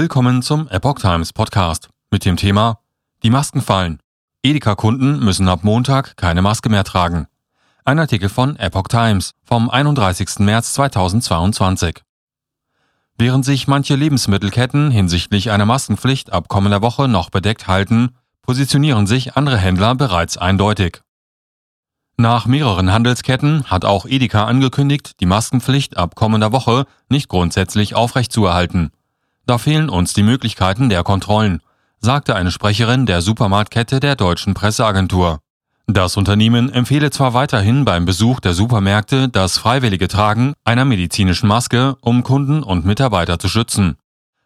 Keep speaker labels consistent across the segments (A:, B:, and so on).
A: Willkommen zum Epoch Times Podcast mit dem Thema Die Masken fallen. Edeka-Kunden müssen ab Montag keine Maske mehr tragen. Ein Artikel von Epoch Times vom 31. März 2022. Während sich manche Lebensmittelketten hinsichtlich einer Maskenpflicht ab kommender Woche noch bedeckt halten, positionieren sich andere Händler bereits eindeutig. Nach mehreren Handelsketten hat auch Edeka angekündigt, die Maskenpflicht ab kommender Woche nicht grundsätzlich aufrechtzuerhalten. Da fehlen uns die Möglichkeiten der Kontrollen, sagte eine Sprecherin der Supermarktkette der deutschen Presseagentur. Das Unternehmen empfehle zwar weiterhin beim Besuch der Supermärkte das freiwillige Tragen einer medizinischen Maske, um Kunden und Mitarbeiter zu schützen.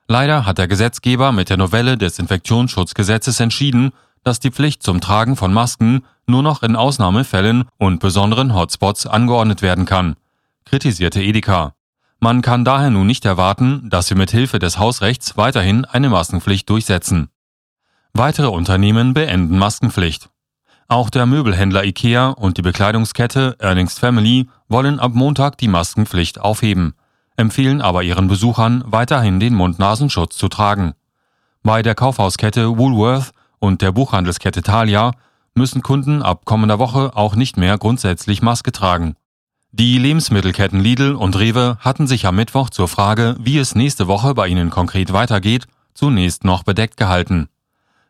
A: Leider hat der Gesetzgeber mit der Novelle des Infektionsschutzgesetzes entschieden, dass die Pflicht zum Tragen von Masken nur noch in Ausnahmefällen und besonderen Hotspots angeordnet werden kann, kritisierte Edeka. Man kann daher nun nicht erwarten, dass wir mit Hilfe des Hausrechts weiterhin eine Maskenpflicht durchsetzen. Weitere Unternehmen beenden Maskenpflicht. Auch der Möbelhändler IKEA und die Bekleidungskette Earnings Family wollen ab Montag die Maskenpflicht aufheben, empfehlen aber ihren Besuchern weiterhin den Mund-Nasenschutz zu tragen. Bei der Kaufhauskette Woolworth und der Buchhandelskette Thalia müssen Kunden ab kommender Woche auch nicht mehr grundsätzlich Maske tragen. Die Lebensmittelketten Lidl und Rewe hatten sich am Mittwoch zur Frage, wie es nächste Woche bei ihnen konkret weitergeht, zunächst noch bedeckt gehalten.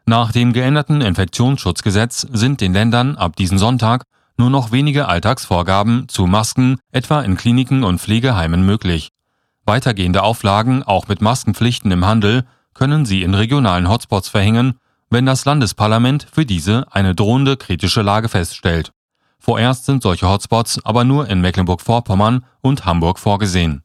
A: Nach dem geänderten Infektionsschutzgesetz sind den Ländern ab diesem Sonntag nur noch wenige Alltagsvorgaben zu Masken, etwa in Kliniken und Pflegeheimen möglich. Weitergehende Auflagen, auch mit Maskenpflichten im Handel, können sie in regionalen Hotspots verhängen wenn das Landesparlament für diese eine drohende kritische Lage feststellt. Vorerst sind solche Hotspots aber nur in Mecklenburg-Vorpommern und Hamburg vorgesehen